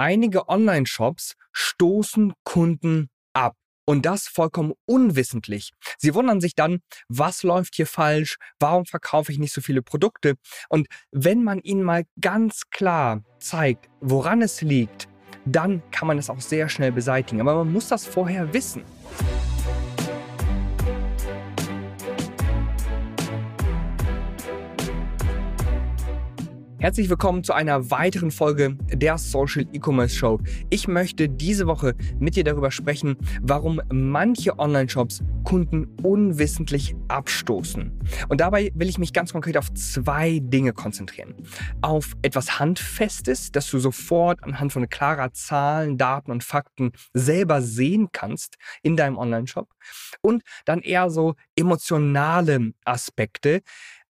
Einige Online-Shops stoßen Kunden ab. Und das vollkommen unwissentlich. Sie wundern sich dann, was läuft hier falsch? Warum verkaufe ich nicht so viele Produkte? Und wenn man ihnen mal ganz klar zeigt, woran es liegt, dann kann man es auch sehr schnell beseitigen. Aber man muss das vorher wissen. Herzlich willkommen zu einer weiteren Folge der Social E-Commerce Show. Ich möchte diese Woche mit dir darüber sprechen, warum manche Online-Shops Kunden unwissentlich abstoßen. Und dabei will ich mich ganz konkret auf zwei Dinge konzentrieren. Auf etwas Handfestes, das du sofort anhand von klarer Zahlen, Daten und Fakten selber sehen kannst in deinem Online-Shop. Und dann eher so emotionale Aspekte,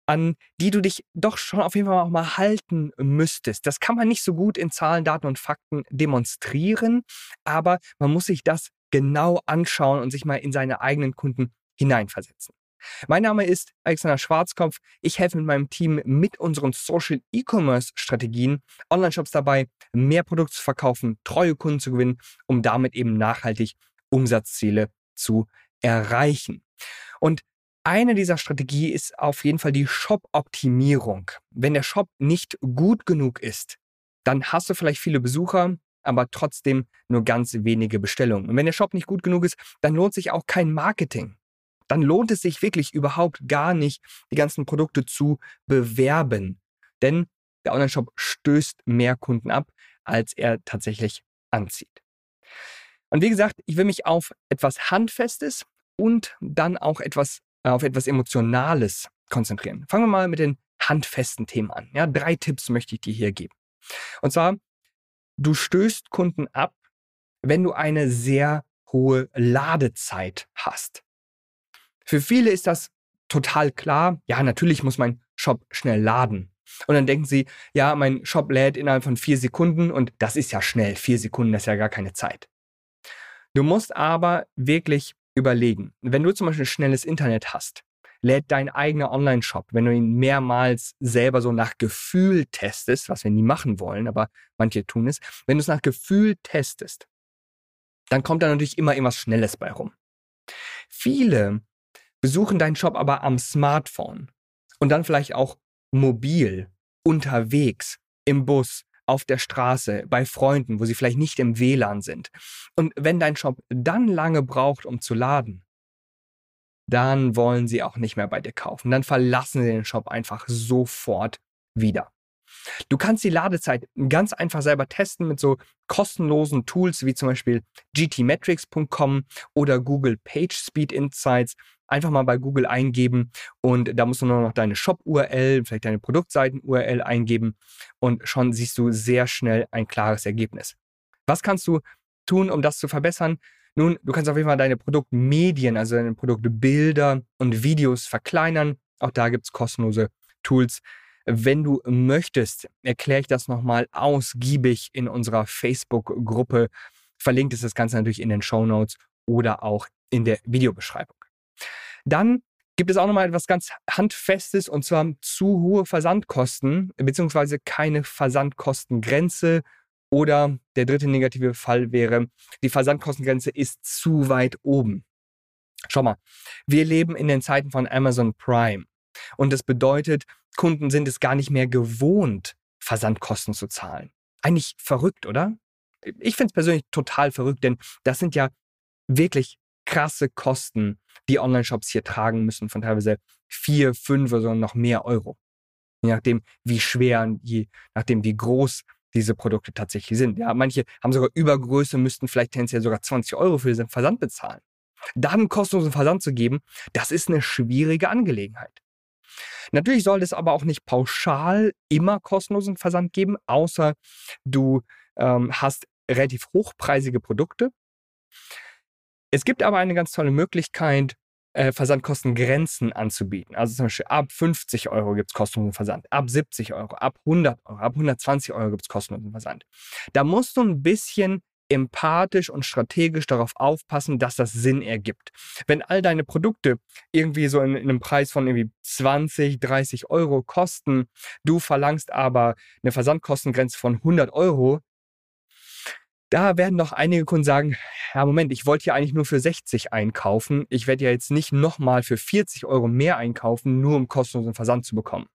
an die du dich doch schon auf jeden Fall auch mal halten müsstest. Das kann man nicht so gut in Zahlen, Daten und Fakten demonstrieren, aber man muss sich das genau anschauen und sich mal in seine eigenen Kunden hineinversetzen. Mein Name ist Alexander Schwarzkopf. Ich helfe mit meinem Team mit unseren Social E-Commerce Strategien Online-Shops dabei, mehr Produkte zu verkaufen, treue Kunden zu gewinnen, um damit eben nachhaltig Umsatzziele zu erreichen. Und eine dieser Strategie ist auf jeden Fall die Shop-Optimierung. Wenn der Shop nicht gut genug ist, dann hast du vielleicht viele Besucher, aber trotzdem nur ganz wenige Bestellungen. Und wenn der Shop nicht gut genug ist, dann lohnt sich auch kein Marketing. Dann lohnt es sich wirklich überhaupt gar nicht, die ganzen Produkte zu bewerben. Denn der Online-Shop stößt mehr Kunden ab, als er tatsächlich anzieht. Und wie gesagt, ich will mich auf etwas Handfestes und dann auch etwas auf etwas Emotionales konzentrieren. Fangen wir mal mit den handfesten Themen an. Ja, drei Tipps möchte ich dir hier geben. Und zwar, du stößt Kunden ab, wenn du eine sehr hohe Ladezeit hast. Für viele ist das total klar. Ja, natürlich muss mein Shop schnell laden. Und dann denken sie, ja, mein Shop lädt innerhalb von vier Sekunden und das ist ja schnell. Vier Sekunden, das ist ja gar keine Zeit. Du musst aber wirklich überlegen. Wenn du zum Beispiel schnelles Internet hast, lädt dein eigener Online-Shop, wenn du ihn mehrmals selber so nach Gefühl testest, was wir nie machen wollen, aber manche tun es, wenn du es nach Gefühl testest, dann kommt da natürlich immer irgendwas Schnelles bei rum. Viele besuchen deinen Shop aber am Smartphone und dann vielleicht auch mobil, unterwegs, im Bus, auf der Straße, bei Freunden, wo sie vielleicht nicht im WLAN sind. Und wenn dein Shop dann lange braucht, um zu laden, dann wollen sie auch nicht mehr bei dir kaufen. Dann verlassen sie den Shop einfach sofort wieder. Du kannst die Ladezeit ganz einfach selber testen mit so kostenlosen Tools wie zum Beispiel gtmetrics.com oder Google PageSpeed Insights einfach mal bei Google eingeben und da musst du nur noch deine Shop-URL, vielleicht deine Produktseiten-URL eingeben und schon siehst du sehr schnell ein klares Ergebnis. Was kannst du tun, um das zu verbessern? Nun, du kannst auf jeden Fall deine Produktmedien, also deine Produktbilder und Videos verkleinern. Auch da gibt es kostenlose Tools. Wenn du möchtest, erkläre ich das nochmal ausgiebig in unserer Facebook-Gruppe. Verlinkt ist das Ganze natürlich in den Show Notes oder auch in der Videobeschreibung. Dann gibt es auch nochmal etwas ganz Handfestes und zwar zu hohe Versandkosten beziehungsweise keine Versandkostengrenze oder der dritte negative Fall wäre, die Versandkostengrenze ist zu weit oben. Schau mal, wir leben in den Zeiten von Amazon Prime und das bedeutet, Kunden sind es gar nicht mehr gewohnt, Versandkosten zu zahlen. Eigentlich verrückt, oder? Ich finde es persönlich total verrückt, denn das sind ja wirklich krasse Kosten, die Online-Shops hier tragen müssen, von teilweise vier, fünf oder noch mehr Euro. Je nachdem, wie schwer und je nachdem, wie groß diese Produkte tatsächlich sind. Ja, manche haben sogar Übergröße, müssten vielleicht tendenziell sogar 20 Euro für den Versand bezahlen. Dann kostenlosen Versand zu geben, das ist eine schwierige Angelegenheit. Natürlich soll es aber auch nicht pauschal immer kostenlosen Versand geben, außer du ähm, hast relativ hochpreisige Produkte. Es gibt aber eine ganz tolle Möglichkeit, äh, Versandkostengrenzen anzubieten. Also zum Beispiel ab 50 Euro gibt es kostenlosen Versand, ab 70 Euro, ab 100 Euro, ab 120 Euro gibt es kostenlosen Versand. Da musst du ein bisschen empathisch und strategisch darauf aufpassen, dass das Sinn ergibt. Wenn all deine Produkte irgendwie so in, in, einem Preis von irgendwie 20, 30 Euro kosten, du verlangst aber eine Versandkostengrenze von 100 Euro, Da werden doch einige Kunden sagen, ja Moment, ich wollte ja eigentlich nur für 60 einkaufen. Ich werde ja jetzt nicht nochmal für 40 Euro mehr einkaufen, nur um kostenlosen Versand zu bekommen.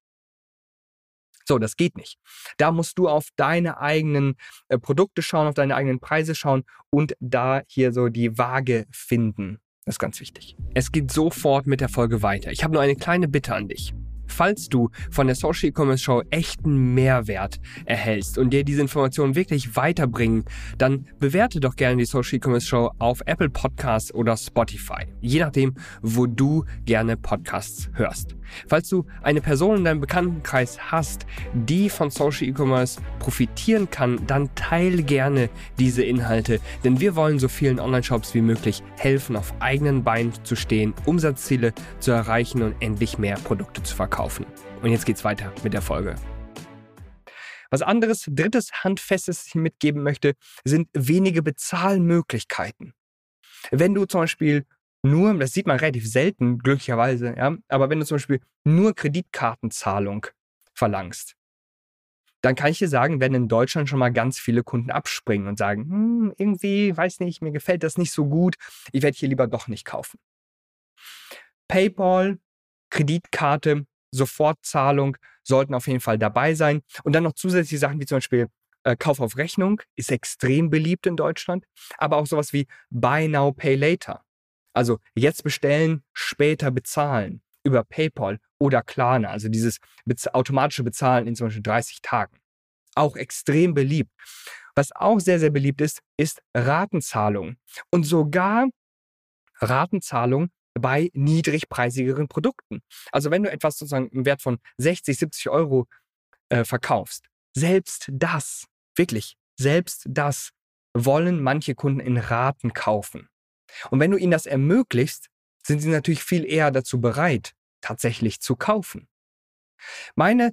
So, das geht nicht. Da musst du auf deine eigenen äh, Produkte schauen, auf deine eigenen Preise schauen und da hier so die Waage finden. Das ist ganz wichtig. Es geht sofort mit der Folge weiter. Ich habe nur eine kleine Bitte an dich. Falls du von der Social E-Commerce Show echten Mehrwert erhältst und dir diese Informationen wirklich weiterbringen, dann bewerte doch gerne die Social E-Commerce Show auf Apple Podcasts oder Spotify, je nachdem, wo du gerne Podcasts hörst. Falls du eine Person in deinem Bekanntenkreis hast, die von Social E-Commerce profitieren kann, dann teile gerne diese Inhalte, denn wir wollen so vielen Online-Shops wie möglich helfen, auf eigenen Beinen zu stehen, Umsatzziele zu erreichen und endlich mehr Produkte zu verkaufen. Und jetzt geht's weiter mit der Folge. Was anderes, drittes Handfestes, ich mitgeben möchte, sind wenige Bezahlmöglichkeiten. Wenn du zum Beispiel nur, das sieht man relativ selten, glücklicherweise, ja, aber wenn du zum Beispiel nur Kreditkartenzahlung verlangst, dann kann ich dir sagen, werden in Deutschland schon mal ganz viele Kunden abspringen und sagen, hm, irgendwie, weiß nicht, mir gefällt das nicht so gut, ich werde hier lieber doch nicht kaufen. PayPal, Kreditkarte, Sofortzahlung sollten auf jeden Fall dabei sein. Und dann noch zusätzliche Sachen wie zum Beispiel äh, Kauf auf Rechnung ist extrem beliebt in Deutschland, aber auch sowas wie Buy Now, Pay Later. Also jetzt bestellen, später bezahlen über PayPal oder Klarna, also dieses automatische Bezahlen in zum Beispiel 30 Tagen. Auch extrem beliebt. Was auch sehr, sehr beliebt ist, ist Ratenzahlung. Und sogar Ratenzahlung bei niedrigpreisigeren Produkten. Also wenn du etwas sozusagen im Wert von 60, 70 Euro äh, verkaufst, selbst das, wirklich, selbst das wollen manche Kunden in Raten kaufen. Und wenn du ihnen das ermöglichst, sind sie natürlich viel eher dazu bereit, tatsächlich zu kaufen. Meine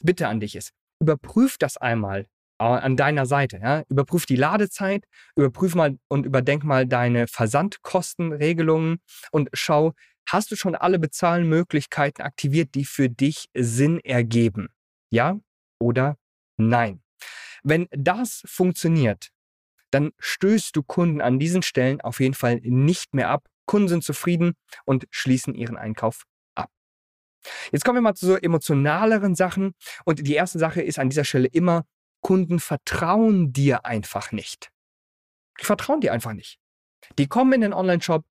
Bitte an dich ist, überprüf das einmal an deiner Seite. Ja? Überprüf die Ladezeit, überprüf mal und überdenk mal deine Versandkostenregelungen und schau, hast du schon alle Bezahlmöglichkeiten aktiviert, die für dich Sinn ergeben? Ja oder nein? Wenn das funktioniert, dann stößt du Kunden an diesen Stellen auf jeden Fall nicht mehr ab. Kunden sind zufrieden und schließen ihren Einkauf ab. Jetzt kommen wir mal zu so emotionaleren Sachen. Und die erste Sache ist an dieser Stelle immer, Kunden vertrauen dir einfach nicht. Die vertrauen dir einfach nicht. Die kommen in den Online-Shop,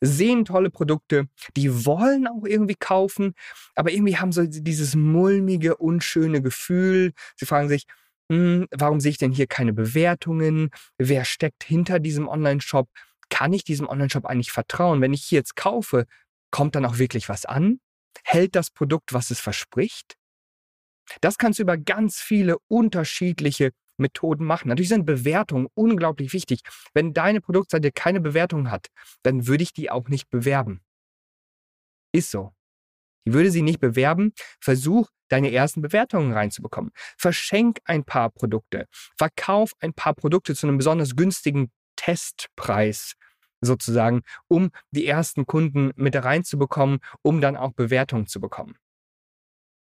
sehen tolle Produkte, die wollen auch irgendwie kaufen, aber irgendwie haben so dieses mulmige, unschöne Gefühl. Sie fragen sich, hm, warum sehe ich denn hier keine Bewertungen? Wer steckt hinter diesem Online-Shop? Kann ich diesem Online-Shop eigentlich vertrauen? Wenn ich hier jetzt kaufe, kommt dann auch wirklich was an? Hält das Produkt, was es verspricht? Das kannst du über ganz viele unterschiedliche Methoden machen. Natürlich sind Bewertungen unglaublich wichtig. Wenn deine Produktseite keine Bewertung hat, dann würde ich die auch nicht bewerben. Ist so. Ich würde sie nicht bewerben. Versuch, deine ersten Bewertungen reinzubekommen. Verschenk ein paar Produkte. Verkauf ein paar Produkte zu einem besonders günstigen Testpreis sozusagen, um die ersten Kunden mit reinzubekommen, um dann auch Bewertungen zu bekommen.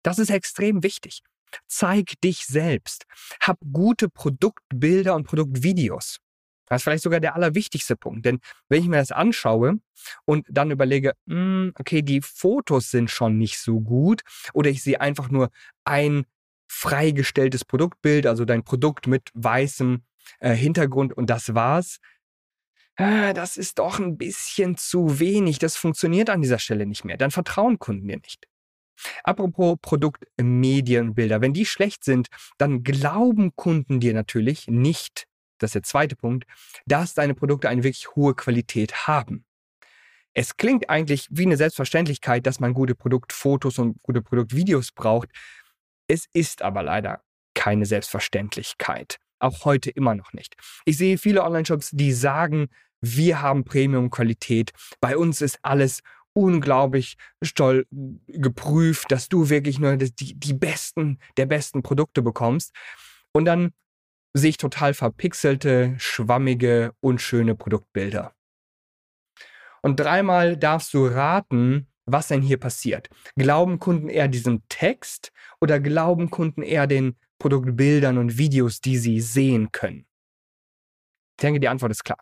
Das ist extrem wichtig. Zeig dich selbst. Hab gute Produktbilder und Produktvideos. Das ist vielleicht sogar der allerwichtigste Punkt. Denn wenn ich mir das anschaue und dann überlege, hm, okay, die Fotos sind schon nicht so gut oder ich sehe einfach nur ein freigestelltes Produktbild, also dein Produkt mit weißem äh, Hintergrund und das war's. Äh, das ist doch ein bisschen zu wenig. Das funktioniert an dieser Stelle nicht mehr. Dann vertrauen Kunden dir nicht. Apropos Produktmedienbilder, wenn die schlecht sind, dann glauben Kunden dir natürlich nicht, das ist der zweite Punkt, dass deine Produkte eine wirklich hohe Qualität haben. Es klingt eigentlich wie eine Selbstverständlichkeit, dass man gute Produktfotos und gute Produktvideos braucht. Es ist aber leider keine Selbstverständlichkeit. Auch heute immer noch nicht. Ich sehe viele Online-Shops, die sagen, wir haben Premium-Qualität. Bei uns ist alles unglaublich toll geprüft, dass du wirklich nur die, die besten der besten Produkte bekommst. Und dann sehe ich total verpixelte, schwammige, unschöne Produktbilder. Und dreimal darfst du raten, was denn hier passiert. Glauben Kunden eher diesem Text oder glauben Kunden eher den Produktbildern und Videos, die sie sehen können? Ich denke, die Antwort ist klar.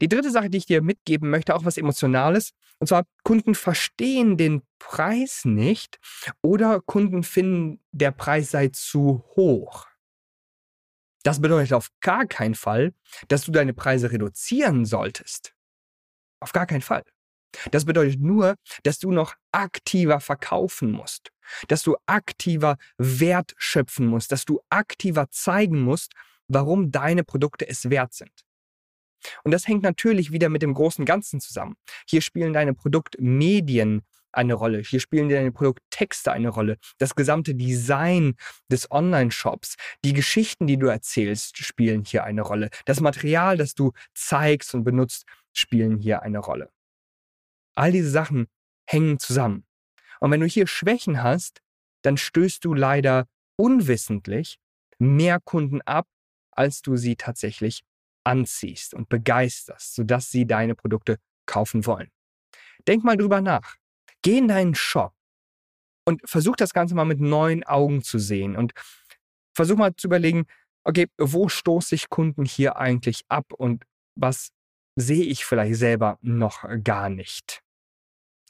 Die dritte Sache, die ich dir mitgeben möchte, auch was Emotionales, und zwar Kunden verstehen den Preis nicht oder Kunden finden, der Preis sei zu hoch. Das bedeutet auf gar keinen Fall, dass du deine Preise reduzieren solltest. Auf gar keinen Fall. Das bedeutet nur, dass du noch aktiver verkaufen musst, dass du aktiver Wert schöpfen musst, dass du aktiver zeigen musst, warum deine Produkte es wert sind. Und das hängt natürlich wieder mit dem großen Ganzen zusammen. Hier spielen deine Produktmedien eine Rolle. Hier spielen deine Produkttexte eine Rolle. Das gesamte Design des Online-Shops, die Geschichten, die du erzählst, spielen hier eine Rolle. Das Material, das du zeigst und benutzt, spielen hier eine Rolle. All diese Sachen hängen zusammen. Und wenn du hier Schwächen hast, dann stößt du leider unwissentlich mehr Kunden ab, als du sie tatsächlich anziehst und begeisterst, sodass sie deine Produkte kaufen wollen. Denk mal drüber nach. Geh in deinen Shop und versuch das Ganze mal mit neuen Augen zu sehen und versuch mal zu überlegen, okay, wo stoße ich Kunden hier eigentlich ab und was sehe ich vielleicht selber noch gar nicht?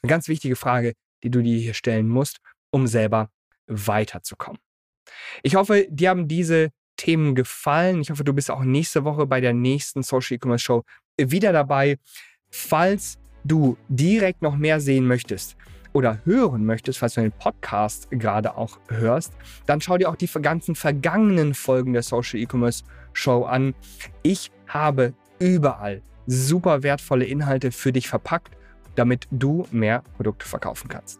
Eine ganz wichtige Frage, die du dir hier stellen musst, um selber weiterzukommen. Ich hoffe, dir haben diese Themen gefallen. Ich hoffe, du bist auch nächste Woche bei der nächsten Social E-Commerce Show wieder dabei. Falls du direkt noch mehr sehen möchtest oder hören möchtest, falls du den Podcast gerade auch hörst, dann schau dir auch die ganzen vergangenen Folgen der Social E-Commerce Show an. Ich habe überall super wertvolle Inhalte für dich verpackt, damit du mehr Produkte verkaufen kannst.